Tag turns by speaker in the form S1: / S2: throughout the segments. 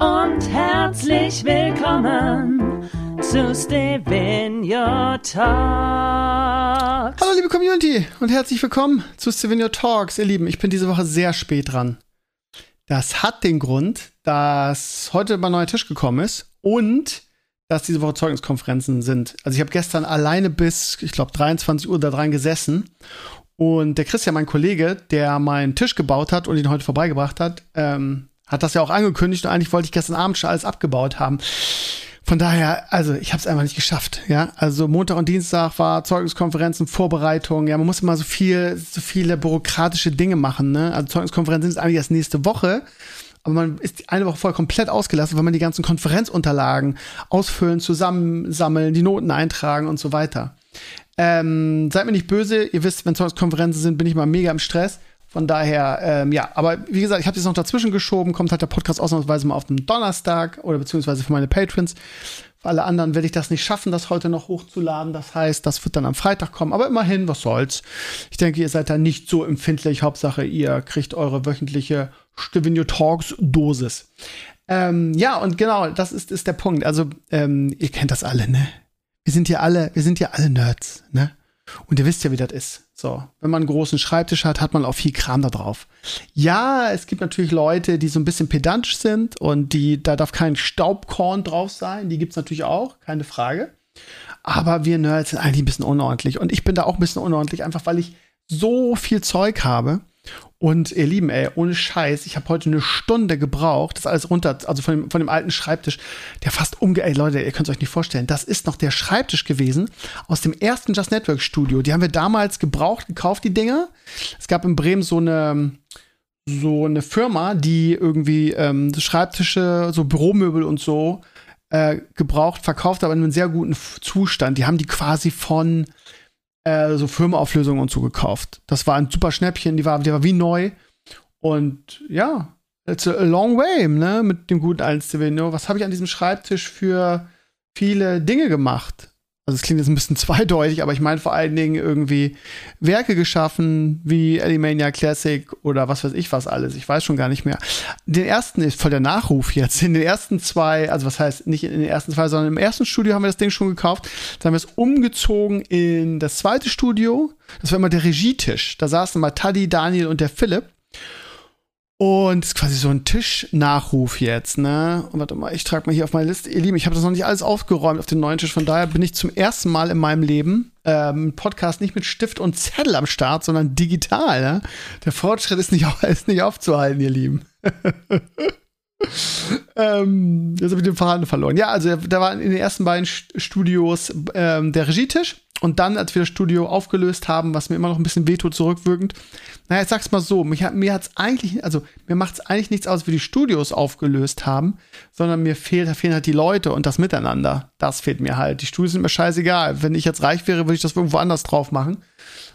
S1: Und herzlich willkommen zu Stevenio Talks.
S2: Hallo liebe Community und herzlich willkommen zu Stevenio Talks, ihr Lieben. Ich bin diese Woche sehr spät dran. Das hat den Grund, dass heute mein neuer Tisch gekommen ist und dass diese Woche Zeugniskonferenzen sind. Also ich habe gestern alleine bis, ich glaube, 23 Uhr da dran gesessen und der Christian, mein Kollege, der meinen Tisch gebaut hat und ihn heute vorbeigebracht hat, ähm, hat das ja auch angekündigt und eigentlich wollte ich gestern Abend schon alles abgebaut haben. Von daher, also ich habe es einfach nicht geschafft, ja. Also Montag und Dienstag war Zeugniskonferenzen, Vorbereitung, ja, man muss immer so viel, so viele bürokratische Dinge machen, ne? Also Zeugniskonferenzen sind eigentlich erst nächste Woche, aber man ist eine Woche vorher komplett ausgelassen, weil man die ganzen Konferenzunterlagen ausfüllen, zusammensammeln, die Noten eintragen und so weiter. Ähm, seid mir nicht böse, ihr wisst, wenn Zeugniskonferenzen sind, bin ich mal mega im Stress. Von daher, ähm, ja, aber wie gesagt, ich habe das noch dazwischen geschoben, kommt halt der Podcast ausnahmsweise mal auf den Donnerstag oder beziehungsweise für meine Patrons. Für alle anderen werde ich das nicht schaffen, das heute noch hochzuladen. Das heißt, das wird dann am Freitag kommen. Aber immerhin, was soll's. Ich denke, ihr seid da nicht so empfindlich. Hauptsache, ihr kriegt eure wöchentliche Stevenio Talks Dosis. Ähm, ja, und genau, das ist, ist der Punkt. Also, ähm, ihr kennt das alle, ne? Wir sind hier alle, wir sind hier alle Nerds, ne? Und ihr wisst ja, wie das ist. So, wenn man einen großen Schreibtisch hat, hat man auch viel Kram da drauf. Ja, es gibt natürlich Leute, die so ein bisschen pedantisch sind und die, da darf kein Staubkorn drauf sein. Die gibt's natürlich auch, keine Frage. Aber wir Nerds sind eigentlich ein bisschen unordentlich. Und ich bin da auch ein bisschen unordentlich, einfach weil ich so viel Zeug habe und ihr Lieben, ey, ohne Scheiß, ich habe heute eine Stunde gebraucht, das alles runter, also von dem, von dem alten Schreibtisch, der fast umge... Ey, Leute, ihr könnt es euch nicht vorstellen, das ist noch der Schreibtisch gewesen aus dem ersten Just Network Studio. Die haben wir damals gebraucht, gekauft, die Dinger. Es gab in Bremen so eine so eine Firma, die irgendwie ähm, Schreibtische, so Büromöbel und so äh, gebraucht, verkauft, aber in einem sehr guten Zustand. Die haben die quasi von äh, so Firmenauflösungen und so gekauft. Das war ein super Schnäppchen, die war, die war wie neu. Und ja, it's a long way, ne, mit dem guten alten Stevino. Was habe ich an diesem Schreibtisch für viele Dinge gemacht? Also es klingt jetzt ein bisschen zweideutig, aber ich meine vor allen Dingen irgendwie Werke geschaffen, wie Alimania Classic oder was weiß ich was alles. Ich weiß schon gar nicht mehr. Den ersten ist voll der Nachruf jetzt. In den ersten zwei, also was heißt nicht in den ersten zwei, sondern im ersten Studio haben wir das Ding schon gekauft. Dann haben wir es umgezogen in das zweite Studio. Das war immer der Regietisch. Da saßen mal Taddy, Daniel und der Philipp. Und ist quasi so ein Tischnachruf jetzt, ne? Und warte mal, ich trage mal hier auf meine Liste. Ihr Lieben, ich habe das noch nicht alles aufgeräumt auf den neuen Tisch. Von daher bin ich zum ersten Mal in meinem Leben ähm, Podcast nicht mit Stift und Zettel am Start, sondern digital. Ne? Der Fortschritt ist nicht, ist nicht aufzuhalten, ihr Lieben. ähm, jetzt habe ich den Faden verloren. Ja, also da war in den ersten beiden Studios ähm, der Regietisch. Und dann, als wir das Studio aufgelöst haben, was mir immer noch ein bisschen wehtut, zurückwirkend, naja, ich sag's mal so, mich, mir hat's eigentlich, also mir macht's eigentlich nichts aus, wie die Studios aufgelöst haben, sondern mir fehlt, fehlen halt die Leute und das Miteinander. Das fehlt mir halt. Die Studios sind mir scheißegal. Wenn ich jetzt reich wäre, würde ich das irgendwo anders drauf machen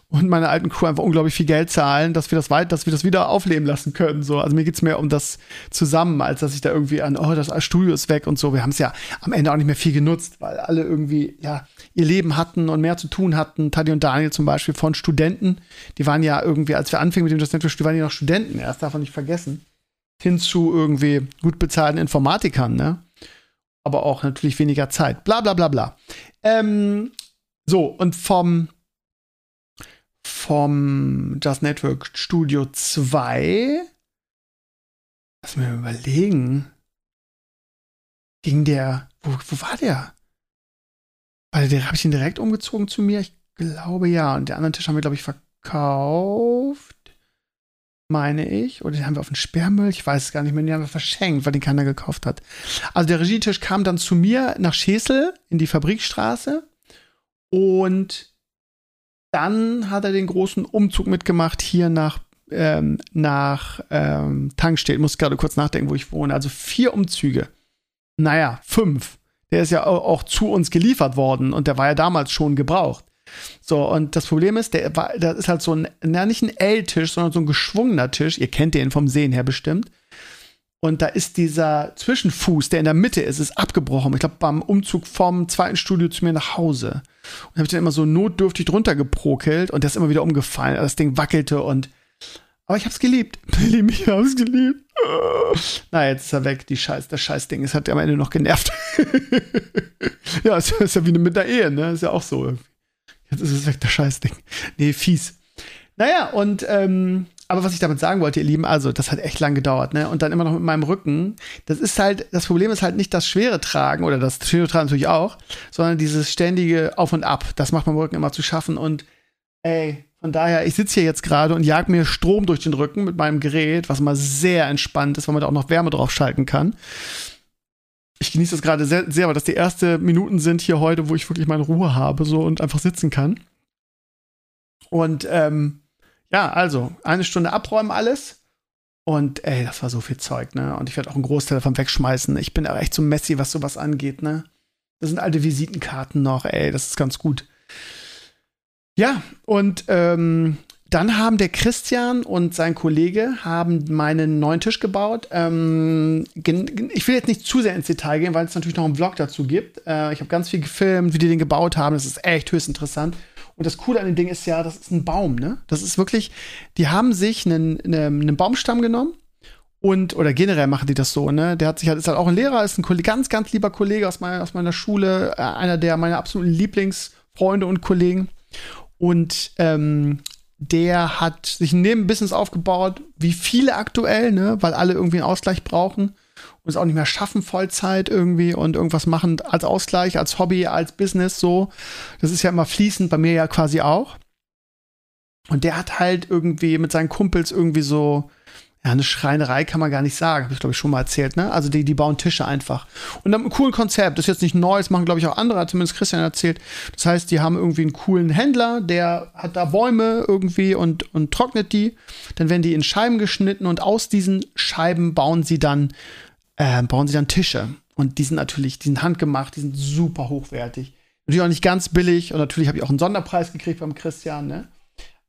S2: und meiner alten Crew einfach unglaublich viel Geld zahlen, dass wir das weit, dass wir das wieder aufleben lassen können. So, also mir geht's mehr um das zusammen, als dass ich da irgendwie an, oh, das Studio ist weg und so. Wir haben es ja am Ende auch nicht mehr viel genutzt, weil alle irgendwie ja ihr Leben hatten und mehr zu tun hatten. Taddy und Daniel zum Beispiel von Studenten, die waren ja irgendwie, als wir anfingen mit dem das Network, die waren ja noch Studenten. Erst darf man nicht vergessen. Hin zu irgendwie gut bezahlten Informatikern, ne? Aber auch natürlich weniger Zeit. Bla bla bla bla. Ähm, so, und vom vom Just Network Studio 2. Lass mir überlegen. Ging der. Wo, wo war der? Weil der habe ich ihn direkt umgezogen zu mir. Ich glaube ja. Und den anderen Tisch haben wir, glaube ich, verkauft. Meine ich. Oder den haben wir auf den Sperrmüll. Ich weiß es gar nicht mehr. Den haben wir verschenkt, weil den keiner gekauft hat. Also der Regietisch kam dann zu mir nach Schesel in die Fabrikstraße. Und dann hat er den großen Umzug mitgemacht hier nach ähm, nach ähm, Tankstellen. Ich muss gerade kurz nachdenken, wo ich wohne. Also vier Umzüge. Naja, fünf. Der ist ja auch, auch zu uns geliefert worden und der war ja damals schon gebraucht. So, und das Problem ist, der war, das ist halt so ein, na, nicht ein L-Tisch, sondern so ein geschwungener Tisch. Ihr kennt den vom Sehen her bestimmt. Und da ist dieser Zwischenfuß, der in der Mitte ist, ist abgebrochen. Ich glaube, beim Umzug vom zweiten Studio zu mir nach Hause. Und habe ich dann immer so notdürftig drunter geprokelt und der ist immer wieder umgefallen. Das Ding wackelte und. Aber ich hab's geliebt. Lieb, ich hab's geliebt. Na, jetzt ist er weg, die Scheiß, das Scheißding. Es hat am Ende noch genervt. ja, es ist ja wie mit der Ehe, ne? Ist ja auch so. Jetzt ist es weg, das Scheißding. Nee, fies. Naja, und ähm, aber was ich damit sagen wollte, ihr Lieben, also das hat echt lang gedauert, ne? Und dann immer noch mit meinem Rücken. Das ist halt, das Problem ist halt nicht das schwere Tragen oder das schwere Tragen natürlich auch, sondern dieses ständige Auf und Ab. Das macht meinem Rücken immer zu schaffen. Und ey, von daher, ich sitze hier jetzt gerade und jag mir Strom durch den Rücken mit meinem Gerät, was mal sehr entspannt ist, weil man da auch noch Wärme drauf schalten kann. Ich genieße das gerade sehr, sehr, weil das die ersten Minuten sind hier heute, wo ich wirklich meine Ruhe habe so und einfach sitzen kann. Und ähm, ja, also eine Stunde abräumen alles. Und ey, das war so viel Zeug, ne? Und ich werde auch einen Großteil davon wegschmeißen. Ich bin aber echt so messy, was sowas angeht, ne? Das sind alte Visitenkarten noch, ey, das ist ganz gut. Ja, und ähm, dann haben der Christian und sein Kollege haben meinen neuen Tisch gebaut. Ähm, ich will jetzt nicht zu sehr ins Detail gehen, weil es natürlich noch einen Vlog dazu gibt. Äh, ich habe ganz viel gefilmt, wie die den gebaut haben. Das ist echt höchst interessant. Und das Coole an dem Ding ist ja, das ist ein Baum, ne? Das ist wirklich, die haben sich einen, einen, einen Baumstamm genommen und, oder generell machen die das so, ne? Der hat sich halt, ist halt auch ein Lehrer, ist ein Kollege, ganz, ganz lieber Kollege aus meiner, aus meiner Schule, äh, einer der meiner absoluten Lieblingsfreunde und Kollegen. Und ähm, der hat sich ein Nebenbusiness aufgebaut, wie viele aktuell, ne? Weil alle irgendwie einen Ausgleich brauchen und es auch nicht mehr schaffen, Vollzeit irgendwie und irgendwas machen als Ausgleich, als Hobby, als Business so. Das ist ja immer fließend, bei mir ja quasi auch. Und der hat halt irgendwie mit seinen Kumpels irgendwie so, ja, eine Schreinerei kann man gar nicht sagen, habe ich glaube ich schon mal erzählt, ne? Also die, die bauen Tische einfach. Und dann ein coolen Konzept, das ist jetzt nicht neu, das machen glaube ich auch andere, hat zumindest Christian erzählt. Das heißt, die haben irgendwie einen coolen Händler, der hat da Bäume irgendwie und, und trocknet die. Dann werden die in Scheiben geschnitten und aus diesen Scheiben bauen sie dann äh, bauen sie dann Tische. Und die sind natürlich, die sind handgemacht, die sind super hochwertig. Natürlich auch nicht ganz billig und natürlich habe ich auch einen Sonderpreis gekriegt beim Christian, ne?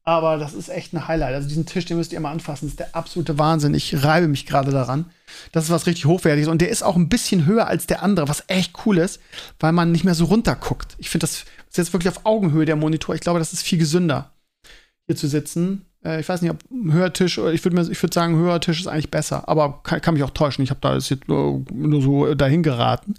S2: Aber das ist echt ein Highlight. Also diesen Tisch, den müsst ihr mal anfassen. Das ist der absolute Wahnsinn. Ich reibe mich gerade daran. Das ist was richtig Hochwertiges. Und der ist auch ein bisschen höher als der andere, was echt cool ist, weil man nicht mehr so runterguckt. Ich finde, das ist jetzt wirklich auf Augenhöhe der Monitor. Ich glaube, das ist viel gesünder, hier zu sitzen. Äh, ich weiß nicht, ob Hörtisch, ich würde ich würd sagen, Hörtisch ist eigentlich besser, aber kann, kann mich auch täuschen. Ich habe da jetzt nur, nur so dahin geraten.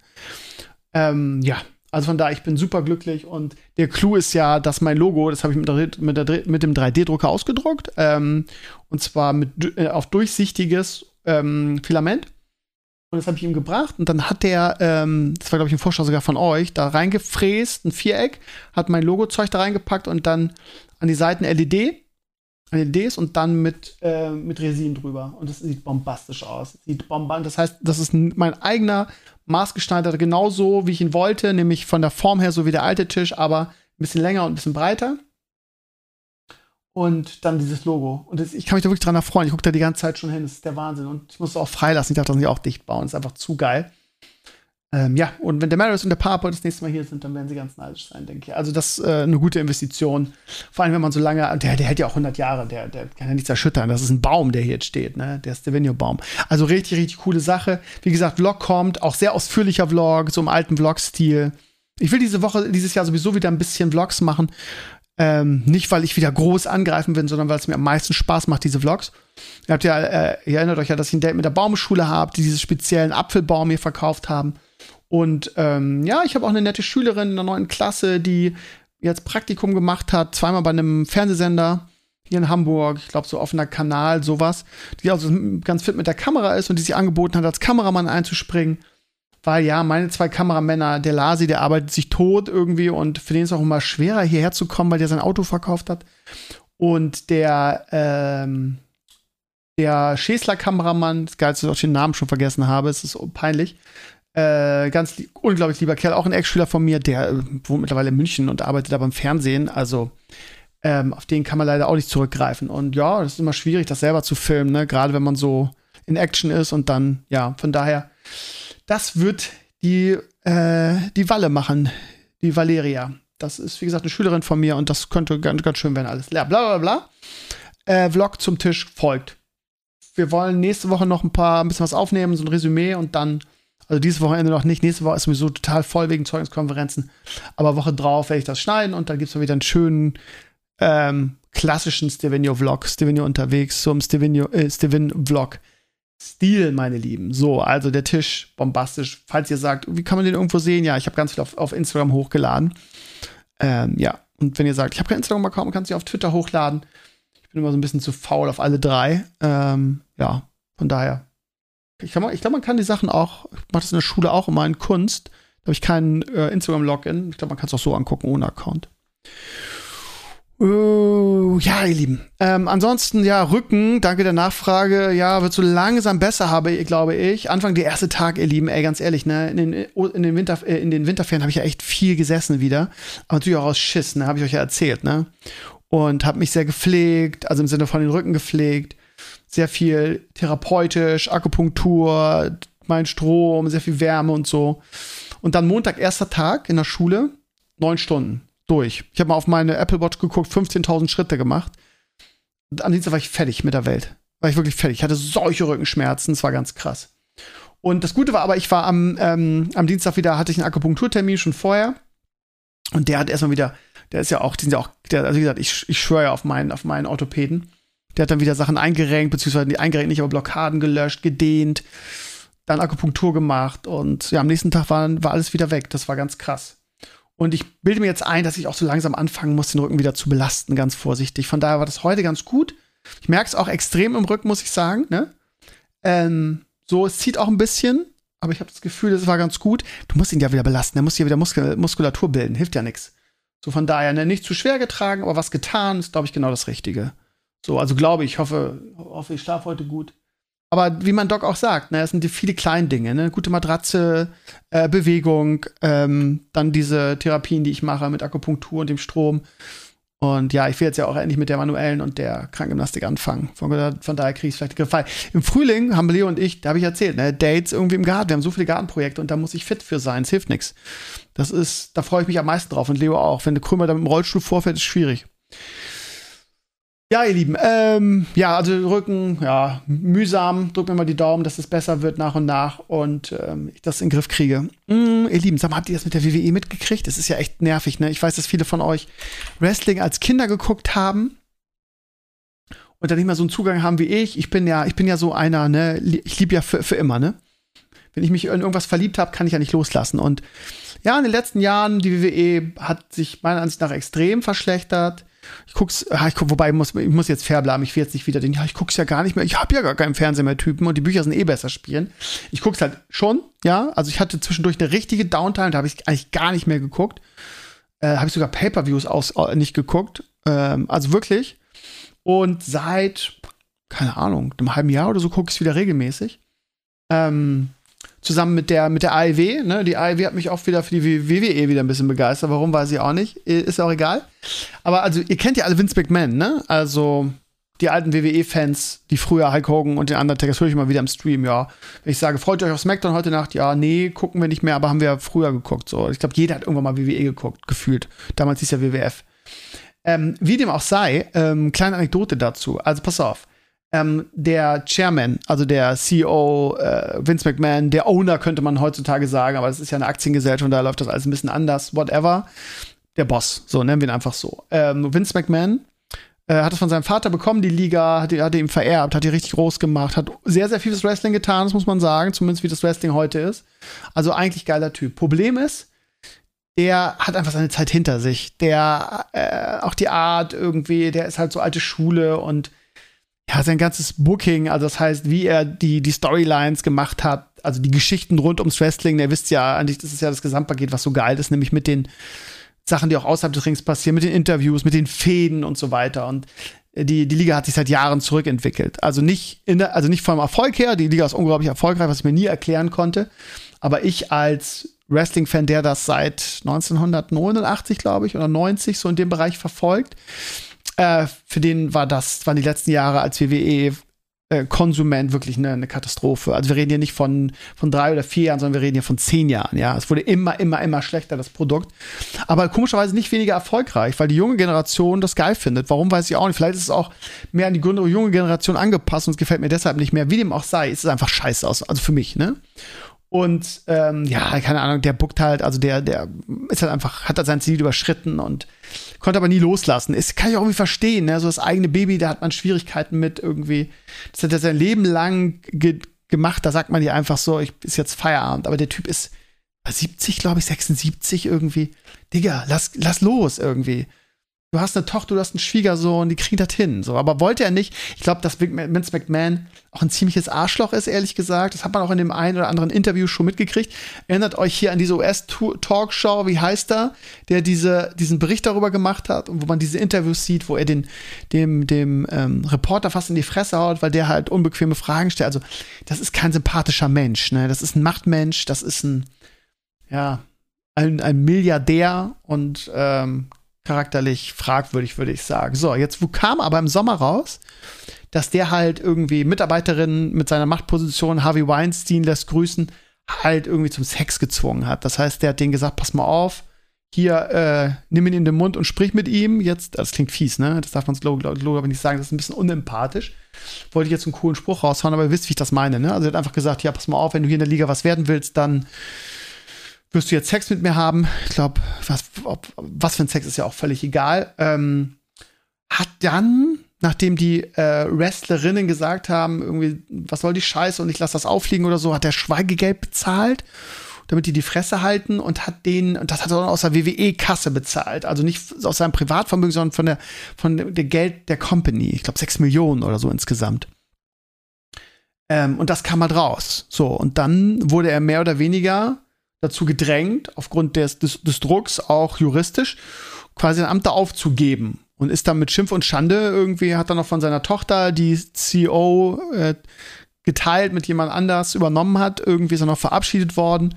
S2: Ähm, ja, also von daher, ich bin super glücklich und der Clou ist ja, dass mein Logo, das habe ich mit, der, mit, der, mit dem 3D-Drucker ausgedruckt, ähm, und zwar mit, äh, auf durchsichtiges ähm, Filament. Und das habe ich ihm gebracht und dann hat der, ähm, das war glaube ich ein Vorschlag sogar von euch, da reingefräst, ein Viereck, hat mein Logo-Zeug da reingepackt und dann an die Seiten LED LEDs und dann mit, äh, mit Resin drüber. Und das sieht bombastisch aus. Sieht bombastisch. Das heißt, das ist mein eigener maßgeschneiderter, genauso wie ich ihn wollte, nämlich von der Form her so wie der alte Tisch, aber ein bisschen länger und ein bisschen breiter. Und dann dieses Logo. Und das, ich kann mich da wirklich dran erfreuen. Ich gucke da die ganze Zeit schon hin. Das ist der Wahnsinn. Und ich muss es auch freilassen. Ich darf das nicht auch dicht bauen. Das ist einfach zu geil. Ähm, ja, und wenn der Marius und der Papa das nächste Mal hier sind, dann werden sie ganz neidisch sein, denke ich. Also das ist äh, eine gute Investition. Vor allem, wenn man so lange, der, der hält ja auch 100 Jahre, der, der kann ja nichts erschüttern. Das ist ein Baum, der hier jetzt steht, ne? Der Stevino-Baum. Also richtig, richtig coole Sache. Wie gesagt, Vlog kommt, auch sehr ausführlicher Vlog, so im alten Vlog-Stil. Ich will diese Woche, dieses Jahr sowieso wieder ein bisschen Vlogs machen. Ähm, nicht, weil ich wieder groß angreifen will, sondern weil es mir am meisten Spaß macht, diese Vlogs. Ihr habt ja, äh, ihr erinnert euch ja, dass ich ein Date mit der Baumschule habe, die diese speziellen Apfelbaum hier verkauft haben. Und ähm, ja, ich habe auch eine nette Schülerin in der neunten Klasse, die jetzt Praktikum gemacht hat, zweimal bei einem Fernsehsender hier in Hamburg, ich glaube so offener Kanal, sowas, die also ganz fit mit der Kamera ist und die sich angeboten hat, als Kameramann einzuspringen. Weil ja, meine zwei Kameramänner, der Lasi, der arbeitet sich tot irgendwie und für den ist es auch immer schwerer, hierher zu kommen, weil der sein Auto verkauft hat. Und der, ähm, der Schäsler-Kameramann, das Geilste, dass ich den Namen schon vergessen habe, es ist peinlich, äh, ganz li unglaublich lieber Kerl, auch ein Ex-Schüler von mir, der äh, wohnt mittlerweile in München und arbeitet da beim Fernsehen. Also Ähm, auf den kann man leider auch nicht zurückgreifen. Und ja, das ist immer schwierig, das selber zu filmen, ne? gerade wenn man so in Action ist und dann, ja, von daher, das wird die, äh, die Walle machen, die Valeria. Das ist, wie gesagt, eine Schülerin von mir und das könnte ganz, ganz schön werden alles. Ja, bla bla bla. Äh, Vlog zum Tisch folgt. Wir wollen nächste Woche noch ein paar, ein bisschen was aufnehmen, so ein Resümee und dann, also dieses Wochenende noch nicht. Nächste Woche ist sowieso total voll wegen Zeugniskonferenzen. Aber Woche drauf werde ich das schneiden und dann gibt es wieder einen schönen, ähm, klassischen Stevenio-Vlog. Stevenio unterwegs, im Stevenio, äh, Steven-Vlog. Stil, meine Lieben. So, also der Tisch, bombastisch. Falls ihr sagt, wie kann man den irgendwo sehen? Ja, ich habe ganz viel auf, auf Instagram hochgeladen. Ähm, ja, und wenn ihr sagt, ich habe kein Instagram-Account, kannst du auf Twitter hochladen. Ich bin immer so ein bisschen zu faul auf alle drei. Ähm, ja, von daher. Ich, ich glaube, man kann die Sachen auch, ich mache das in der Schule auch immer in Kunst. Da habe ich keinen äh, Instagram-Login. Ich glaube, man kann es auch so angucken ohne Account. Uh, ja, ihr Lieben. Ähm, ansonsten, ja, Rücken, danke der Nachfrage. Ja, wird so langsam besser, habe glaube ich. Anfang der erste Tag, ihr Lieben, ey, ganz ehrlich, ne, in den, in den, Winter, äh, in den Winterferien habe ich ja echt viel gesessen wieder. Aber natürlich auch aus Schiss, ne, habe ich euch ja erzählt, ne. Und habe mich sehr gepflegt, also im Sinne von den Rücken gepflegt. Sehr viel therapeutisch, Akupunktur, mein Strom, sehr viel Wärme und so. Und dann Montag, erster Tag in der Schule, neun Stunden durch. Ich habe mal auf meine Apple Watch geguckt, 15.000 Schritte gemacht. Und am Dienstag war ich fertig mit der Welt. War ich wirklich fertig. Ich hatte solche Rückenschmerzen, es war ganz krass. Und das Gute war aber, ich war am, ähm, am Dienstag wieder, hatte ich einen Akupunkturtermin schon vorher. Und der hat erstmal wieder, der ist ja auch, die sind ja auch, der, also wie gesagt, ich, ich schwöre ja auf meinen, auf meinen Orthopäden. Der hat dann wieder Sachen eingerenkt, beziehungsweise die eingerenkt nicht, aber Blockaden gelöscht, gedehnt, dann Akupunktur gemacht und ja, am nächsten Tag war, war alles wieder weg. Das war ganz krass. Und ich bilde mir jetzt ein, dass ich auch so langsam anfangen muss, den Rücken wieder zu belasten, ganz vorsichtig. Von daher war das heute ganz gut. Ich merke es auch extrem im Rücken, muss ich sagen. Ne? Ähm, so, es zieht auch ein bisschen, aber ich habe das Gefühl, es war ganz gut. Du musst ihn ja wieder belasten, er muss ja wieder Muskul Muskulatur bilden, hilft ja nichts. So von daher, ne, nicht zu schwer getragen, aber was getan, ist, glaube ich, genau das Richtige. So, also glaube ich, hoffe, hoffe, ich schlafe heute gut. Aber wie mein Doc auch sagt, ne, es sind viele kleinen Dinge, ne? Gute Matratze, äh, Bewegung, ähm, dann diese Therapien, die ich mache mit Akupunktur und dem Strom. Und ja, ich will jetzt ja auch endlich mit der manuellen und der Krankengymnastik anfangen. Von, von daher kriege ich vielleicht gefallen. Im Frühling haben Leo und ich, da habe ich erzählt, ne, Dates irgendwie im Garten. Wir haben so viele Gartenprojekte und da muss ich fit für sein. Es hilft nichts. Das ist, da freue ich mich am meisten drauf und Leo auch. Wenn der Krümmer da mit dem Rollstuhl vorfährt, ist schwierig. Ja, ihr Lieben, ähm, ja, also Rücken, ja, mühsam. Drückt mir mal die Daumen, dass es besser wird nach und nach und ähm, ich das in den Griff kriege. Mm, ihr Lieben, sag mal, habt ihr das mit der WWE mitgekriegt? Das ist ja echt nervig, ne? Ich weiß, dass viele von euch Wrestling als Kinder geguckt haben und dann nicht mehr so einen Zugang haben wie ich. Ich bin ja, ich bin ja so einer, ne? Ich liebe ja für, für immer, ne? Wenn ich mich in irgendwas verliebt habe, kann ich ja nicht loslassen. Und ja, in den letzten Jahren, die WWE hat sich meiner Ansicht nach extrem verschlechtert ich guck's, ich guck, wobei ich muss, ich muss jetzt fair bleiben, ich will jetzt nicht wieder den, ja, ich guck's ja gar nicht mehr, ich habe ja gar keinen Fernseher mehr Typen und die Bücher sind eh besser spielen. Ich guck's halt schon, ja, also ich hatte zwischendurch eine richtige Downtime, da habe ich eigentlich gar nicht mehr geguckt. Äh, habe ich sogar Pay-per-Views aus äh, nicht geguckt, ähm, also wirklich. Und seit keine Ahnung, einem halben Jahr oder so gucke ich es wieder regelmäßig. Ähm, zusammen mit der, mit der AEW. Ne? Die AEW hat mich auch wieder für die WWE wieder ein bisschen begeistert. Warum, weiß ich auch nicht. Ist auch egal. Aber also, ihr kennt ja alle Vince McMahon, ne? Also, die alten WWE-Fans, die früher Hulk Hogan und den Undertaker, das höre ich mal wieder im Stream, ja. Wenn ich sage, freut euch auf SmackDown heute Nacht, ja, nee, gucken wir nicht mehr, aber haben wir früher geguckt. So. Ich glaube, jeder hat irgendwann mal WWE geguckt, gefühlt. Damals hieß ja WWF. Ähm, wie dem auch sei, ähm, kleine Anekdote dazu. Also, pass auf ähm, der Chairman, also der CEO äh, Vince McMahon, der Owner könnte man heutzutage sagen, aber das ist ja eine Aktiengesellschaft und da läuft das alles ein bisschen anders, whatever. Der Boss, so nennen wir ihn einfach so. Ähm, Vince McMahon äh, hat es von seinem Vater bekommen, die Liga, hat, hat ihm vererbt, hat die richtig groß gemacht, hat sehr, sehr viel fürs Wrestling getan, das muss man sagen, zumindest wie das Wrestling heute ist. Also eigentlich geiler Typ. Problem ist, der hat einfach seine Zeit hinter sich. Der, äh, auch die Art irgendwie, der ist halt so alte Schule und ja, sein ganzes Booking, also das heißt, wie er die, die Storylines gemacht hat, also die Geschichten rund ums Wrestling, ihr wisst ja, eigentlich, das ist ja das Gesamtpaket, was so geil ist, nämlich mit den Sachen, die auch außerhalb des Rings passieren, mit den Interviews, mit den Fäden und so weiter. Und die, die Liga hat sich seit Jahren zurückentwickelt. Also nicht, in der, also nicht vom Erfolg her, die Liga ist unglaublich erfolgreich, was ich mir nie erklären konnte. Aber ich als Wrestling-Fan, der das seit 1989, glaube ich, oder 90 so in dem Bereich verfolgt, Äh, für den war das, waren die letzten Jahre als WWE äh, Konsument wirklich eine, eine, Katastrophe. Also wir reden hier nicht von, von drei oder vier Jahren, sondern wir reden hier von zehn Jahren. Ja, es wurde immer, immer, immer schlechter, das Produkt. Aber komischerweise nicht weniger erfolgreich, weil die junge Generation das geil findet. Warum weiß ich auch nicht. Vielleicht ist es auch mehr an die junge Generation angepasst und es gefällt mir deshalb nicht mehr. Wie dem auch sei, ist es einfach scheiße aus. Also für mich, ne? Und ähm, ja, keine Ahnung, der buckt halt, also der, der ist halt einfach, hat halt sein Ziel überschritten und konnte aber nie loslassen. Ist, kann ich auch irgendwie verstehen, ne? So das eigene Baby, da hat man Schwierigkeiten mit irgendwie. Das hat er sein Leben lang ge gemacht, da sagt man dir einfach so, ich ist jetzt Feierabend. Aber der Typ ist 70, glaube ich, 76 irgendwie. Digga, lass, lass los irgendwie du hast eine Tochter, du hast einen Schwiegersohn, die kriegen das hin. So, aber wollte er nicht. Ich glaube, dass Vince McMahon auch ein ziemliches Arschloch ist, ehrlich gesagt. Das hat man auch in dem einen oder anderen Interview schon mitgekriegt. Erinnert euch hier an diese US-Talkshow, wie heißt er, der diese, diesen Bericht darüber gemacht hat und wo man diese Interviews sieht, wo er den, dem, dem ähm, Reporter fast in die Fresse haut, weil der halt unbequeme Fragen stellt. Also, das ist kein sympathischer Mensch, ne? Das ist ein Machtmensch, das ist ein, ja, ein, ein Milliardär und ähm, charakterlich fragwürdig, würde ich sagen. So, jetzt kam aber im Sommer raus, dass der halt irgendwie Mitarbeiterin mit seiner Machtposition, Harvey Weinstein lässt grüßen, halt irgendwie zum Sex gezwungen hat. Das heißt, der hat denen gesagt, pass mal auf, hier, äh, nimm ihn in den Mund und sprich mit ihm. Jetzt, das klingt fies, ne? Das darf man so aber nicht sagen, das ist ein bisschen unempathisch. Wollte ich jetzt einen coolen Spruch raushauen, aber ihr wisst, wie ich das meine, ne? Also er hat einfach gesagt, ja, pass mal auf, wenn du hier in der Liga was werden willst, dann wirst du jetzt Sex mit mir haben? Ich glaube, was, was für ein Sex ist ja auch völlig egal. Ähm, hat dann, nachdem die äh, Wrestlerinnen gesagt haben, irgendwie, was soll die Scheiße und ich lasse das auffliegen oder so, hat der Schweigegeld bezahlt, damit die die Fresse halten und hat den, und das hat er dann aus der WWE-Kasse bezahlt. Also nicht aus seinem Privatvermögen, sondern von der, von der Geld der Company. Ich glaube, sechs Millionen oder so insgesamt. Ähm, und das kam halt raus. So, und dann wurde er mehr oder weniger dazu gedrängt, aufgrund des, des, des Drucks, auch juristisch, quasi ein Amt da aufzugeben und ist dann mit Schimpf und Schande irgendwie, hat dann noch von seiner Tochter die CEO äh, geteilt mit jemand anders übernommen hat. Irgendwie ist er noch verabschiedet worden.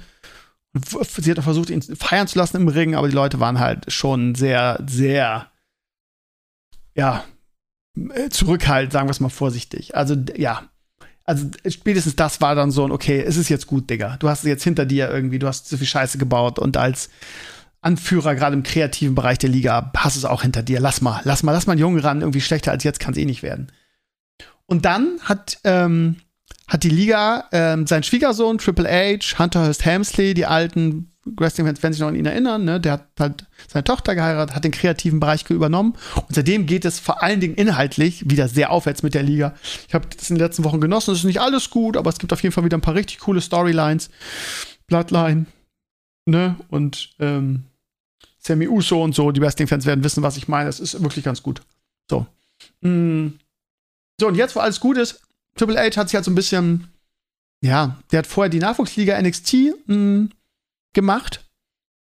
S2: Sie hat auch versucht, ihn feiern zu lassen im Ring, aber die Leute waren halt schon sehr, sehr, ja, zurückhaltend, sagen wir es mal vorsichtig. Also, ja, also spätestens das war dann so ein, okay, es ist jetzt gut, Digga. Du hast es jetzt hinter dir irgendwie, du hast so viel Scheiße gebaut und als Anführer, gerade im kreativen Bereich der Liga, hast es auch hinter dir. Lass mal, lass mal, lass mal einen Jungen ran, irgendwie schlechter als jetzt kann es eh nicht werden. Und dann hat, ähm, hat die Liga ähm, sein Schwiegersohn Triple H, Hunter Hurst Hamsley, die alten Wrestling-Fans werden sich noch an ihn erinnern, ne? Der hat halt seine Tochter geheiratet, hat den kreativen Bereich übernommen. Und seitdem geht es vor allen Dingen inhaltlich wieder sehr aufwärts mit der Liga. Ich habe das in den letzten Wochen genossen. Es ist nicht alles gut, aber es gibt auf jeden Fall wieder ein paar richtig coole Storylines. Bloodline, ne? Und ähm, Sammy Uso und so. Die Wrestling-Fans werden wissen, was ich meine. Es ist wirklich ganz gut. So. Mm. So, und jetzt, wo alles gut ist, Triple H hat sich halt so ein bisschen, ja, der hat vorher die Nachwuchsliga NXT mh, mm, gemacht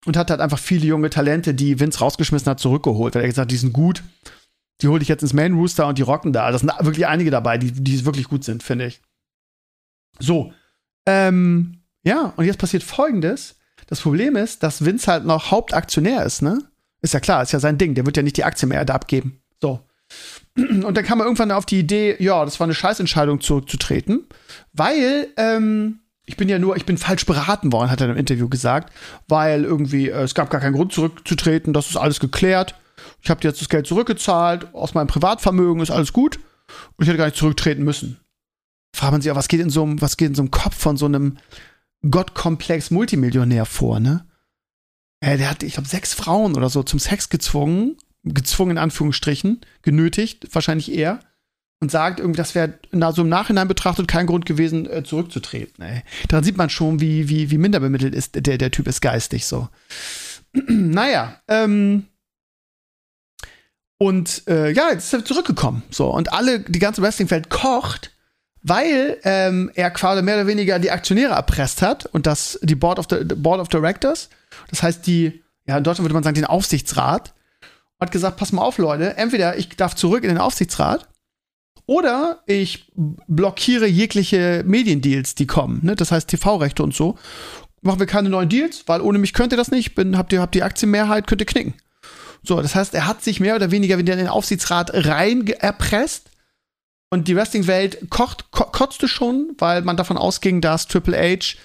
S2: und hat halt einfach viele junge Talente, die Vince rausgeschmissen hat, zurückgeholt. Weil er gesagt hat, die sind gut, die hole ich jetzt ins Main Rooster und die rocken da. Das sind wirklich einige dabei, die, die wirklich gut sind, finde ich. So. Ähm, ja, und jetzt passiert folgendes. Das Problem ist, dass Vince halt noch Hauptaktionär ist, ne? Ist ja klar, ist ja sein Ding. Der wird ja nicht die Aktie mehr da abgeben. So. Und dann kam er irgendwann auf die Idee, ja, das war eine Scheißentscheidung zurückzutreten, weil ähm, ich bin ja nur, ich bin falsch beraten worden, hat er im Interview gesagt, weil irgendwie äh, es gab gar keinen Grund zurückzutreten, das ist alles geklärt. Ich habe jetzt das Geld zurückgezahlt, aus meinem Privatvermögen ist alles gut und ich hätte gar nicht zurücktreten müssen. Fragt man sich auch, was geht in so einem, was geht in so einem Kopf von so einem Gottkomplex Multimillionär vor, ne? Äh, der hat, ich glaube, sechs Frauen oder so zum Sex gezwungen, gezwungen in Anführungsstrichen, genötigt, wahrscheinlich eher und sagt irgendwie, das wäre so im Nachhinein betrachtet kein Grund gewesen, äh, zurückzutreten. Ey. Daran sieht man schon, wie, wie, wie minder bemittelt ist, der, der Typ ist geistig so. naja, ähm, und äh, ja, jetzt ist er zurückgekommen. So, und alle, die ganze Wrestlingfeld kocht, weil ähm, er quasi mehr oder weniger die Aktionäre erpresst hat und das die Board of, the, Board of Directors. Das heißt, die, ja, in Deutschland würde man sagen, den Aufsichtsrat. Hat gesagt, pass mal auf, Leute, entweder ich darf zurück in den Aufsichtsrat oder ich blockiere jegliche Mediendeals, die kommen. Ne? Das heißt TV-Rechte und so. Machen wir keine neuen Deals, weil ohne mich könnt ihr das nicht. Bin, habt ihr habt die Aktienmehrheit, könnt ihr knicken. So, das heißt, er hat sich mehr oder weniger wieder in den Aufsichtsrat rein erpresst. Und die Wrestling-Welt ko kotzte schon, weil man davon ausging, dass Triple H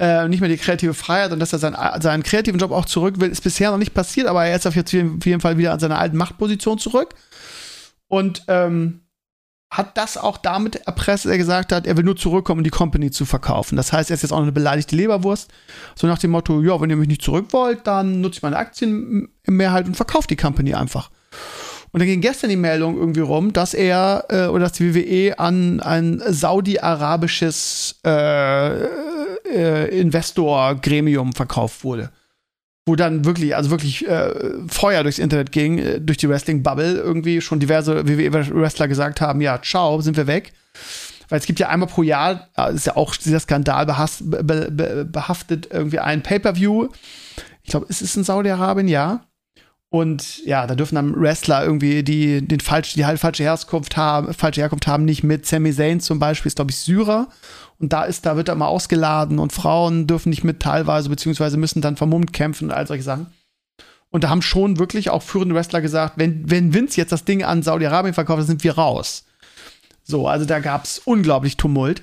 S2: äh, nicht mehr die kreative Freiheit und dass er seinen, seinen kreativen Job auch zurück will, ist bisher noch nicht passiert, aber er ist auf jeden Fall wieder an seiner alten Machtposition zurück. Und ähm, hat das auch damit erpresst, dass er gesagt hat, er will nur zurückkommen, um die Company zu verkaufen. Das heißt, er ist jetzt auch eine beleidigte Leberwurst. So nach dem Motto, ja, wenn ihr mich nicht zurück wollt, dann nutze ich meine Aktien in Mehrheit und verkaufe die Company einfach. Und dann ging gestern die Meldung irgendwie rum, dass er äh, oder dass die WWE an ein saudi-arabisches äh, äh, Investor-Gremium verkauft wurde wo dann wirklich, also wirklich äh, Feuer durchs Internet ging, äh, durch die Wrestling-Bubble, irgendwie schon diverse WWE-Wrestler gesagt haben, ja, ciao, sind wir weg. Weil es gibt ja einmal pro Jahr, ist ja auch dieser Skandal behast, be, be, behaftet, irgendwie ein Pay-Per-View. Ich glaube, es ist in Saudi-Arabien, ja. Und ja, da dürfen dann Wrestler irgendwie, die den falsch, die halt falsche Herkunft haben, falsche Herkunft haben, nicht mit. Sami Zayn zum Beispiel ist, glaube ich, Syrer. Und da ist, da wird er mal ausgeladen und Frauen dürfen nicht mit teilweise, beziehungsweise müssen dann vermummt kämpfen und all solche Sachen. Und da haben schon wirklich auch führende Wrestler gesagt, wenn, wenn Vince jetzt das Ding an Saudi-Arabien verkauft, dann sind wir raus. So, also da gab es unglaublich Tumult.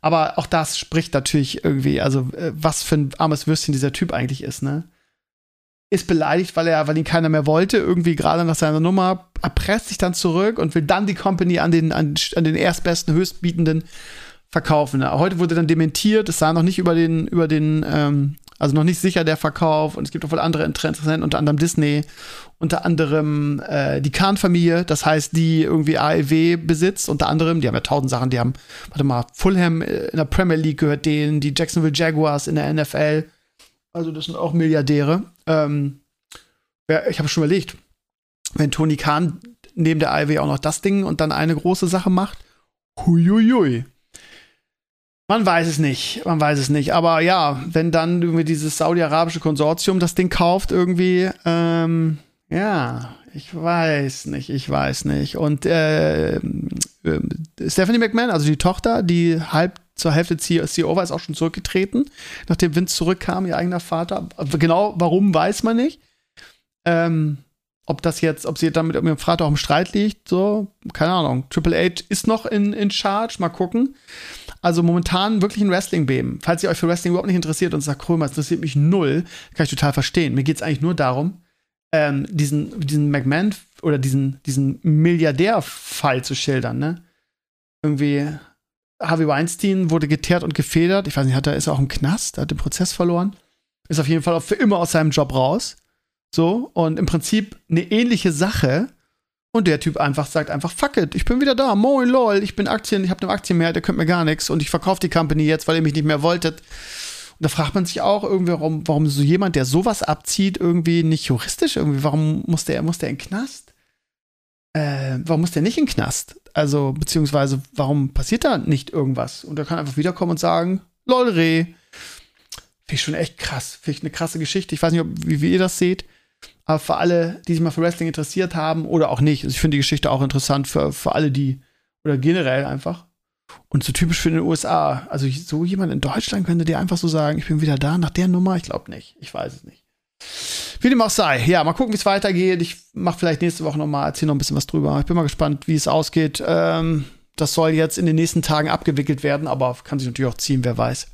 S2: Aber auch das spricht natürlich irgendwie, also äh, was für ein armes Würstchen dieser Typ eigentlich ist, ne? Ist beleidigt, weil er, weil ihn keiner mehr wollte, irgendwie gerade nach seiner Nummer, erpresst sich dann zurück und will dann die Company an den, an, an den erstbesten, höchstbietenden verkaufen. Heute wurde dann dementiert, es sei noch nicht über den, über den, ähm, also noch nicht sicher der Verkauf und es gibt auch wohl andere Interessenten, unter anderem Disney, unter anderem äh, die Kahn-Familie, das heißt, die irgendwie AEW besitzt, unter anderem, die haben ja tausend Sachen, die haben, warte mal, Fulham in der Premier League gehört denen, die Jacksonville Jaguars in der NFL, also das sind auch Milliardäre. Ähm, ich habe schon überlegt, wenn Tony Kahn neben der AEW auch noch das Ding und dann eine große Sache macht, huiuiui. Man weiß es nicht, man weiß es nicht. Aber ja, wenn dann irgendwie dieses saudi-arabische Konsortium das Ding kauft, irgendwie, ähm, ja, ich weiß nicht, ich weiß nicht. Und äh, äh, Stephanie McMahon, also die Tochter, die halb zur Hälfte CEO war, ist auch schon zurückgetreten, nachdem Vince zurückkam, ihr eigener Vater. Genau warum, weiß man nicht. Ähm, ob das jetzt, ob sie damit mit ihrem Vater auch im Streit liegt, so, keine Ahnung. Triple H ist noch in, in Charge, mal gucken. Also momentan wirklich ein Wrestling-Beben. Falls ihr euch für Wrestling überhaupt nicht interessiert und sagt, Krömer, das interessiert mich null, kann ich total verstehen. Mir geht es eigentlich nur darum, ähm, diesen, diesen McMahon oder diesen, diesen Milliardär-Fall zu schildern, ne? Irgendwie, Harvey Weinstein wurde geteert und gefedert. Ich weiß nicht, hat er, ist er auch im Knast, hat den Prozess verloren. Ist auf jeden Fall für immer aus seinem Job raus. So, und im Prinzip eine ähnliche Sache und der Typ einfach sagt einfach, fuck it, ich bin wieder da, moin lol, ich bin Aktien, ich habe eine Aktie mehr, der könnt mir gar nichts und ich verkaufe die Company jetzt, weil ihr mich nicht mehr wolltet. Und da fragt man sich auch irgendwie, warum, warum so jemand, der sowas abzieht, irgendwie nicht juristisch irgendwie, warum muss der, muss der in den Knast? Äh, warum muss der nicht in den Knast? Also, beziehungsweise, warum passiert da nicht irgendwas? Und er kann einfach wiederkommen und sagen, lol, Reh. Finde ich schon echt krass. Finde ich eine krasse Geschichte. Ich weiß nicht, ob, wie, wie ihr das seht. Aber für alle, die sich mal für Wrestling interessiert haben oder auch nicht, also ich finde die Geschichte auch interessant für, für alle, die, oder generell einfach. Und so typisch für den USA. Also so jemand in Deutschland könnte dir einfach so sagen, ich bin wieder da nach der Nummer. Ich glaube nicht. Ich weiß es nicht. Wie dem auch sei. Ja, mal gucken, wie es weitergeht. Ich mache vielleicht nächste Woche noch mal, erzähle noch ein bisschen was drüber. Ich bin mal gespannt, wie es ausgeht. Ähm, das soll jetzt in den nächsten Tagen abgewickelt werden, aber kann sich natürlich auch ziehen, wer weiß.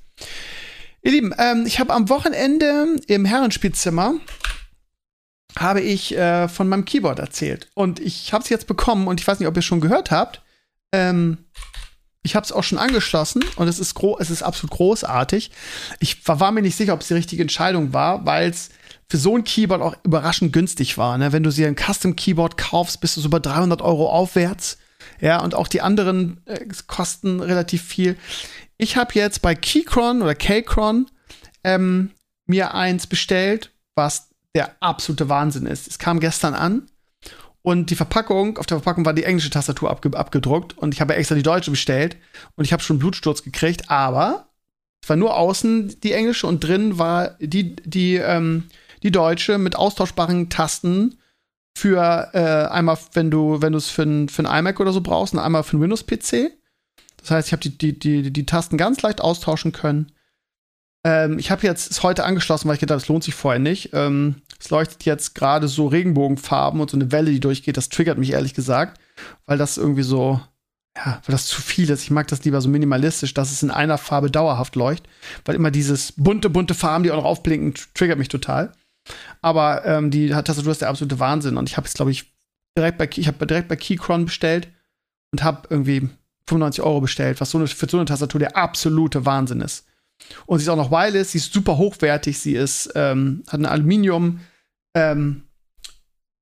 S2: Ihr Lieben, ähm, ich habe am Wochenende im Herrenspielzimmer habe ich äh, von meinem Keyboard erzählt. Und ich habe es jetzt bekommen und ich weiß nicht, ob ihr es schon gehört habt. Ähm, ich habe es auch schon angeschlossen und es ist, es ist absolut großartig. Ich war, war mir nicht sicher, ob es die richtige Entscheidung war, weil es für so ein Keyboard auch überraschend günstig war. Ne? Wenn du sie ein Custom Keyboard kaufst, bist du so bei 300 Euro aufwärts. Ja, und auch die anderen äh, kosten relativ viel. Ich habe jetzt bei Keychron oder Keychron ähm, mir eins bestellt, was der absolute Wahnsinn ist. Es kam gestern an und die Verpackung, auf der Verpackung war die englische Tastatur abge abgedruckt und ich habe extra die deutsche bestellt und ich habe schon Blutsturz gekriegt, aber es war nur außen die englische und drin war die, die, ähm, die deutsche mit austauschbaren Tasten für äh, einmal, wenn du, wenn es für ein, für ein iMac oder so brauchst und einmal für ein Windows-PC. Das heißt, ich habe die, die, die, die Tasten ganz leicht austauschen können. Ähm, ich habe jetzt es heute angeschlossen, weil ich gedacht, das lohnt sich vorher nicht. Ähm, es leuchtet jetzt gerade so Regenbogenfarben und so eine Welle, die durchgeht. Das triggert mich ehrlich gesagt, weil das irgendwie so, ja, weil das zu viel ist. Ich mag das lieber so minimalistisch, dass es in einer Farbe dauerhaft leuchtet, weil immer dieses bunte, bunte Farben, die auch noch aufblinken, triggert mich total. Aber ähm, die Tastatur ist der absolute Wahnsinn und ich habe es, glaube ich, direkt bei, ich habe direkt bei Keychron bestellt und habe irgendwie 95 Euro bestellt, was so eine, für so eine Tastatur der absolute Wahnsinn ist. Und sie ist auch noch wireless, sie ist super hochwertig, sie ist, ähm, hat einen Aluminium ähm,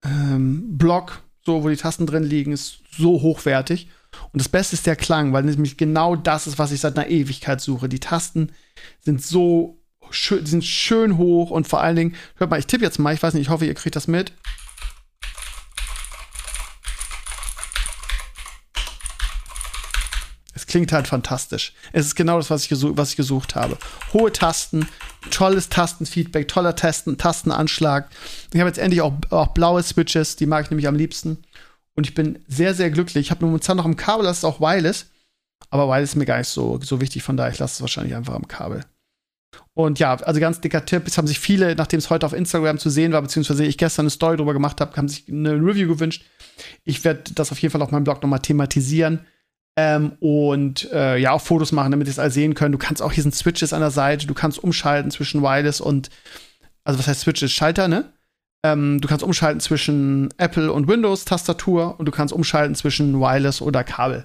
S2: ähm, Block, so wo die Tasten drin liegen, ist so hochwertig. Und das Beste ist der Klang, weil nämlich genau das ist, was ich seit einer Ewigkeit suche. Die Tasten sind so schön, sind schön hoch und vor allen Dingen, hört mal, ich tippe jetzt mal, ich weiß nicht, ich hoffe, ihr kriegt das mit. Klingt halt fantastisch. Es ist genau das, was ich, gesuch, was ich gesucht habe. Hohe Tasten, tolles Tastenfeedback, toller Tasten, Tastenanschlag. Ich habe jetzt endlich auch, auch blaue Switches, die mag ich nämlich am liebsten. Und ich bin sehr, sehr glücklich. Ich habe momentan noch im Kabel, das ist auch Wireless. Aber Wireless ist mir gar nicht so, so wichtig, von daher ich lasse es wahrscheinlich einfach am Kabel. Und ja, also ganz dicker Tipp. Es haben sich viele, nachdem es heute auf Instagram zu sehen war, beziehungsweise ich gestern eine Story drüber gemacht habe, haben sich eine Review gewünscht. Ich werde das auf jeden Fall auf meinem Blog nochmal thematisieren. Ähm, und äh, ja, auch Fotos machen, damit ihr es all sehen könnt. Du kannst auch, hier sind Switches an der Seite, du kannst umschalten zwischen Wireless und, also was heißt Switches? Schalter, ne? Ähm, du kannst umschalten zwischen Apple und Windows-Tastatur und du kannst umschalten zwischen Wireless oder Kabel.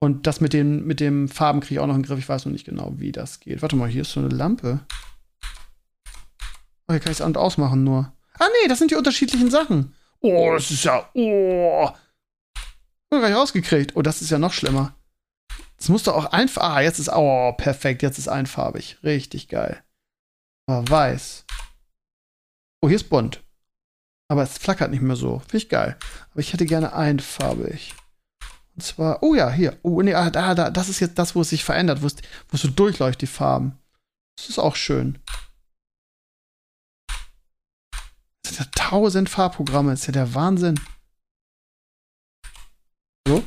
S2: Und das mit den, mit dem Farben kriege ich auch noch in den Griff. Ich weiß noch nicht genau, wie das geht. Warte mal, hier ist so eine Lampe. Oh, hier kann ich es an- und ausmachen nur. Ah, nee, das sind die unterschiedlichen Sachen. Oh, das ist ja. Oh. Oh, gar rausgekriegt. Oh, das ist ja noch schlimmer. Das musst du auch einfach. Ah, jetzt ist. Oh, perfekt. Jetzt ist einfarbig. Richtig geil. Aber weiß. Oh, hier ist bunt. Aber es flackert nicht mehr so. Finde ich geil. Aber ich hätte gerne einfarbig. Und zwar. Oh ja, hier. Oh, nee, ah, da, da. Das ist jetzt das, wo es sich verändert. Wo es, wo es so durchleuchtet, die Farben. Das ist auch schön. Das sind ja tausend Farbprogramme. Das ist ja der Wahnsinn. So?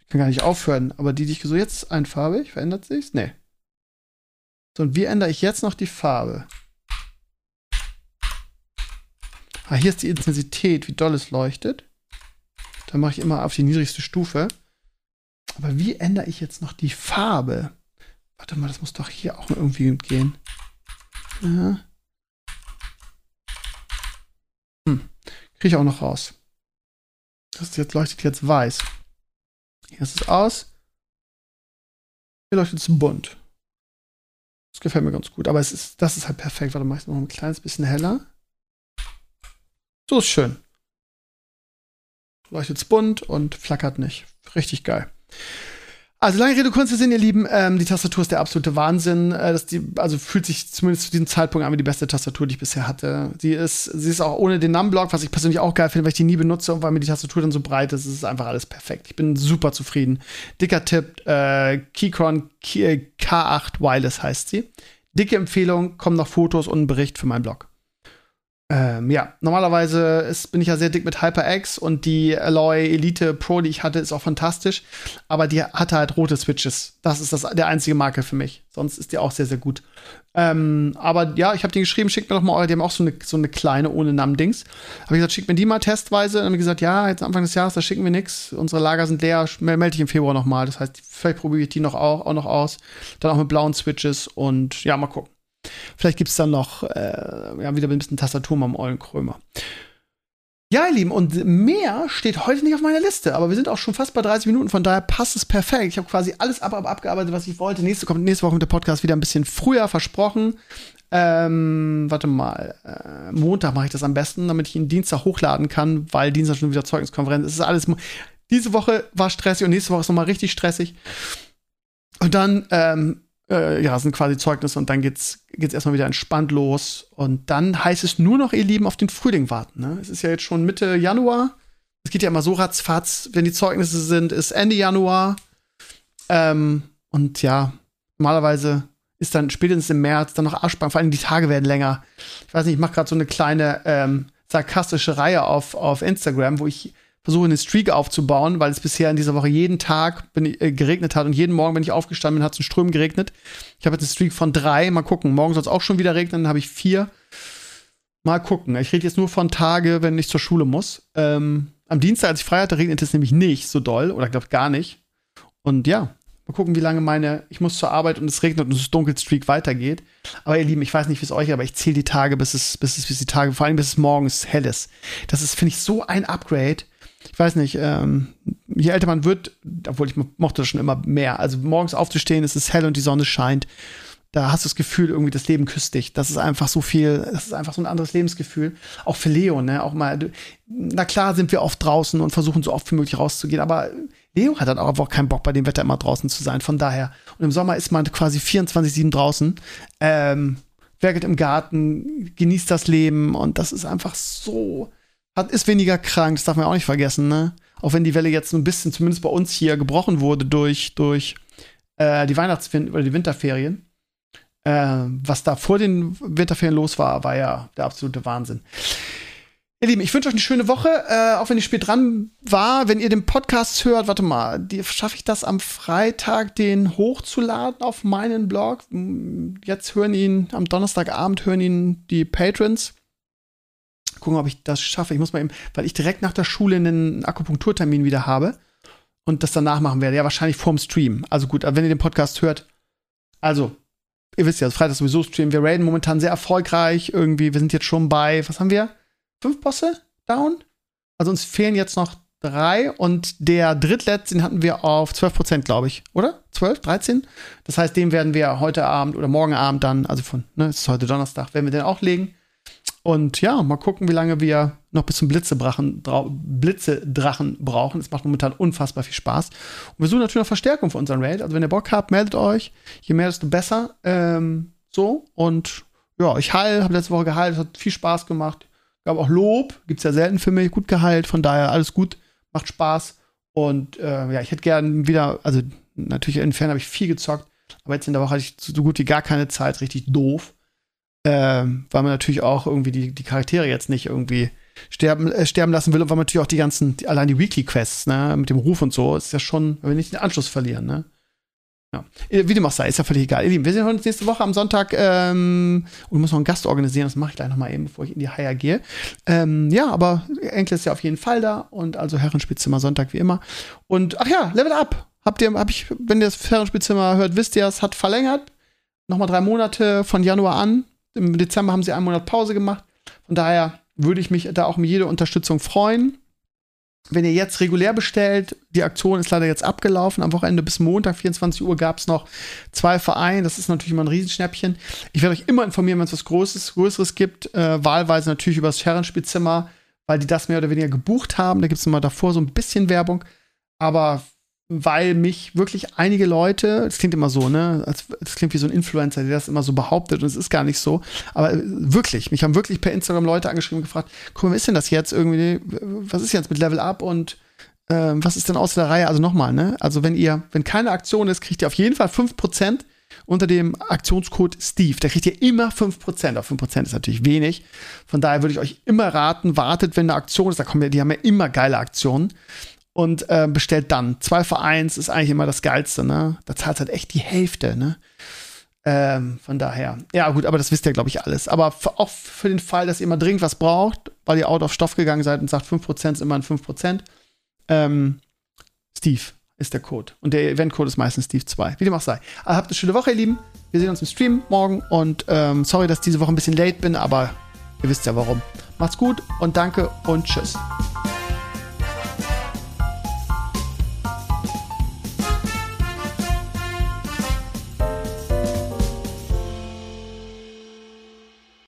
S2: Ich kann gar nicht aufhören, aber die, die ich so jetzt einfarbig, verändert sich's? Nee. So, und wie ändere ich jetzt noch die Farbe? Ah, hier ist die Intensität, wie doll es leuchtet. Da mache ich immer auf die niedrigste Stufe. Aber wie ändere ich jetzt noch die Farbe? Warte mal, das muss doch hier auch irgendwie gehen. Ja. Hm. Kriege ich auch noch raus. Das jetzt leuchtet jetzt weiß. Hier ist es aus. Hier leuchtet es bunt. Das gefällt mir ganz gut. Aber es ist, das ist halt perfekt. Warte, mache ich es noch ein kleines bisschen heller. So ist schön. Leuchtet es bunt und flackert nicht. Richtig geil. Also lange Rede, kurzer Sinn, ihr Lieben, ähm, die Tastatur ist der absolute Wahnsinn. Äh, das die, also fühlt sich zumindest zu diesem Zeitpunkt an wie die beste Tastatur, die ich bisher hatte. Sie ist, sie ist auch ohne den Numblock, was ich persönlich auch geil finde, weil ich die nie benutze und weil mir die Tastatur dann so breit ist, ist es einfach alles perfekt. Ich bin super zufrieden. Dicker Tipp, äh, Keychron K8 Wireless heißt sie. Dicke Empfehlung, kommen noch Fotos und ein Bericht für meinen Blog. Ähm, ja, normalerweise ist, bin ich ja sehr dick mit HyperX und die Alloy Elite Pro, die ich hatte, ist auch fantastisch. Aber die hatte halt rote Switches. Das ist das, der einzige Marke für mich. Sonst ist die auch sehr, sehr gut. Ähm, aber ja, ich habe die geschrieben, schickt mir doch mal eure. Die haben auch so eine, so eine kleine ohne Namen-Dings. Habe ich gesagt, schickt mir die mal testweise. Dann haben wir gesagt, ja, jetzt Anfang des Jahres, da schicken wir nichts. Unsere Lager sind leer. Melde ich im Februar noch mal. Das heißt, vielleicht probiere ich die noch auch, auch noch aus. Dann auch mit blauen Switches und ja, mal gucken. Vielleicht gibt es dann noch äh, ja, wieder ein bisschen Tastatur am Eulenkrömer. Ja, ihr Lieben, und mehr steht heute nicht auf meiner Liste, aber wir sind auch schon fast bei 30 Minuten, von daher passt es perfekt. Ich habe quasi alles ab, ab, abgearbeitet, was ich wollte. Nächste, kommt, nächste Woche kommt der Podcast wieder ein bisschen früher versprochen. Ähm, warte mal, äh, Montag mache ich das am besten, damit ich ihn Dienstag hochladen kann, weil Dienstag schon wieder Zeugniskonferenz ist. Es ist alles. Diese Woche war stressig und nächste Woche ist nochmal richtig stressig. Und dann ähm, äh, ja, sind quasi Zeugnisse und dann geht's, geht's erstmal wieder entspannt los. Und dann heißt es nur noch, ihr Lieben, auf den Frühling warten. Ne? Es ist ja jetzt schon Mitte Januar. Es geht ja immer so ratzfatz, wenn die Zeugnisse sind, ist Ende Januar. Ähm, und ja, normalerweise ist dann spätestens im März dann noch Arschbahn, vor allem die Tage werden länger. Ich weiß nicht, ich mache gerade so eine kleine ähm, sarkastische Reihe auf, auf Instagram, wo ich versuche eine Streak aufzubauen, weil es bisher in dieser Woche jeden Tag bin, äh, geregnet hat und jeden Morgen, wenn ich aufgestanden bin, hat es in Strömen geregnet. Ich habe jetzt eine Streak von drei. Mal gucken. Morgen soll es auch schon wieder regnen, dann habe ich vier. Mal gucken. Ich rede jetzt nur von Tage, wenn ich zur Schule muss. Ähm, am Dienstag, als ich frei hatte, regnet es nämlich nicht so doll oder glaube gar nicht. Und ja, mal gucken, wie lange meine, ich muss zur Arbeit und es regnet und es Dunkelstreak weitergeht. Aber ihr Lieben, ich weiß nicht, wie es euch, aber ich zähle die Tage, bis es, bis es, bis die Tage, vor allem bis es morgens hell ist. Das ist, finde ich, so ein Upgrade ich weiß nicht, ähm, je älter man wird, obwohl ich mochte das schon immer mehr. Also morgens aufzustehen, es ist hell und die Sonne scheint. Da hast du das Gefühl, irgendwie das Leben küsst dich. Das ist einfach so viel, das ist einfach so ein anderes Lebensgefühl. Auch für Leo, ne? Auch mal, na klar sind wir oft draußen und versuchen so oft wie möglich rauszugehen, aber Leo hat dann auch einfach keinen Bock, bei dem Wetter immer draußen zu sein. Von daher. Und im Sommer ist man quasi 24-7 draußen. Ähm, werkelt im Garten, genießt das Leben und das ist einfach so, hat, ist weniger krank, das darf man auch nicht vergessen, ne? Auch wenn die Welle jetzt ein bisschen, zumindest bei uns hier, gebrochen wurde durch, durch äh, die Weihnachtsferien oder die Winterferien. Äh, was da vor den Winterferien los war, war ja der absolute Wahnsinn. Ihr Lieben, ich wünsche euch eine schöne Woche, äh, auch wenn ich spät dran war. Wenn ihr den Podcast hört, warte mal, schaffe ich das am Freitag, den hochzuladen auf meinen Blog? Jetzt hören ihn, am Donnerstagabend hören ihn die Patrons gucken, ob ich das schaffe. Ich muss mal eben, weil ich direkt nach der Schule einen Akupunkturtermin wieder habe und das danach machen werde. Ja, wahrscheinlich vorm Stream. Also gut, wenn ihr den Podcast hört, also, ihr wisst ja, Freitag sowieso streamen. Wir raiden momentan sehr erfolgreich. Irgendwie, wir sind jetzt schon bei, was haben wir? Fünf Bosse down? Also uns fehlen jetzt noch drei und der drittletzte, den hatten wir auf 12 Prozent, glaube ich, oder? 12, 13? Das heißt, den werden wir heute Abend oder morgen Abend dann, also von, ne, es ist heute Donnerstag, werden wir den auch legen. Und ja, mal gucken, wie lange wir noch bis zum Blitzedrachen, Blitzedrachen brauchen. Es macht momentan unfassbar viel Spaß. Und wir suchen natürlich noch Verstärkung für unseren Raid. Also wenn ihr Bock habt, meldet euch. Je mehr, desto besser. Ähm, so. Und ja, ich heil, habe letzte Woche geheilt, hat viel Spaß gemacht. Gab auch Lob, gibt es ja selten für mich, gut geheilt. Von daher alles gut, macht Spaß. Und äh, ja, ich hätte gern wieder, also natürlich inwiefern habe ich viel gezockt, aber jetzt in der Woche hatte ich so gut wie gar keine Zeit, richtig doof ähm, weil man natürlich auch irgendwie die, die Charaktere jetzt nicht irgendwie sterben, äh, sterben lassen will und weil man natürlich auch die ganzen, die, allein die Weekly Quests, ne, mit dem Ruf und so, ist ja schon, wenn wir nicht den Anschluss verlieren, ne. Ja. Wie dem auch sei, ist ja völlig egal. Ihr Lieben, wir sehen uns nächste Woche am Sonntag ähm, und muss noch einen Gast organisieren. Das mache ich gleich noch mal eben, bevor ich in die Haier gehe. Ähm, ja, aber Enkel ist ja auf jeden Fall da und also Herrenspielzimmer Sonntag wie immer. Und ach ja, Level Up. Habt ihr, hab ich, wenn ihr das Herrenspielzimmer hört, wisst ihr, es hat verlängert. Nochmal drei Monate von Januar an. Im Dezember haben sie einen Monat Pause gemacht. Von daher würde ich mich da auch um jede Unterstützung freuen. Wenn ihr jetzt regulär bestellt, die Aktion ist leider jetzt abgelaufen. Am Wochenende bis Montag, 24 Uhr, gab es noch zwei Vereine. Das ist natürlich immer ein Riesenschnäppchen. Ich werde euch immer informieren, wenn es was Größeres, Größeres gibt. Äh, wahlweise natürlich über das Herrenspielzimmer, weil die das mehr oder weniger gebucht haben. Da gibt es immer davor so ein bisschen Werbung. Aber weil mich wirklich einige Leute, das klingt immer so, ne, das klingt wie so ein Influencer, der das immer so behauptet und es ist gar nicht so, aber wirklich, mich haben wirklich per Instagram Leute angeschrieben und gefragt, guck mal, was ist denn das jetzt irgendwie, was ist jetzt mit Level Up und äh, was ist denn außer der Reihe? Also nochmal, ne, also wenn ihr, wenn keine Aktion ist, kriegt ihr auf jeden Fall 5% unter dem Aktionscode Steve. Da kriegt ihr immer 5%. Auf 5% ist natürlich wenig. Von daher würde ich euch immer raten, wartet, wenn eine Aktion ist. Da kommen ja, die haben ja immer geile Aktionen und äh, bestellt dann. Zwei für eins ist eigentlich immer das Geilste, ne? Da zahlt halt echt die Hälfte, ne? Ähm, von daher. Ja, gut, aber das wisst ihr, glaube ich, alles. Aber auch für den Fall, dass ihr mal dringend was braucht, weil ihr out auf Stoff gegangen seid und sagt, 5% ist immer ein 5%, ähm, Steve ist der Code. Und der Eventcode ist meistens Steve 2. Wie dem auch sei. Also habt eine schöne Woche, ihr Lieben. Wir sehen uns im Stream morgen und ähm, sorry, dass diese Woche ein bisschen late bin, aber ihr wisst ja warum. Macht's gut und danke und tschüss.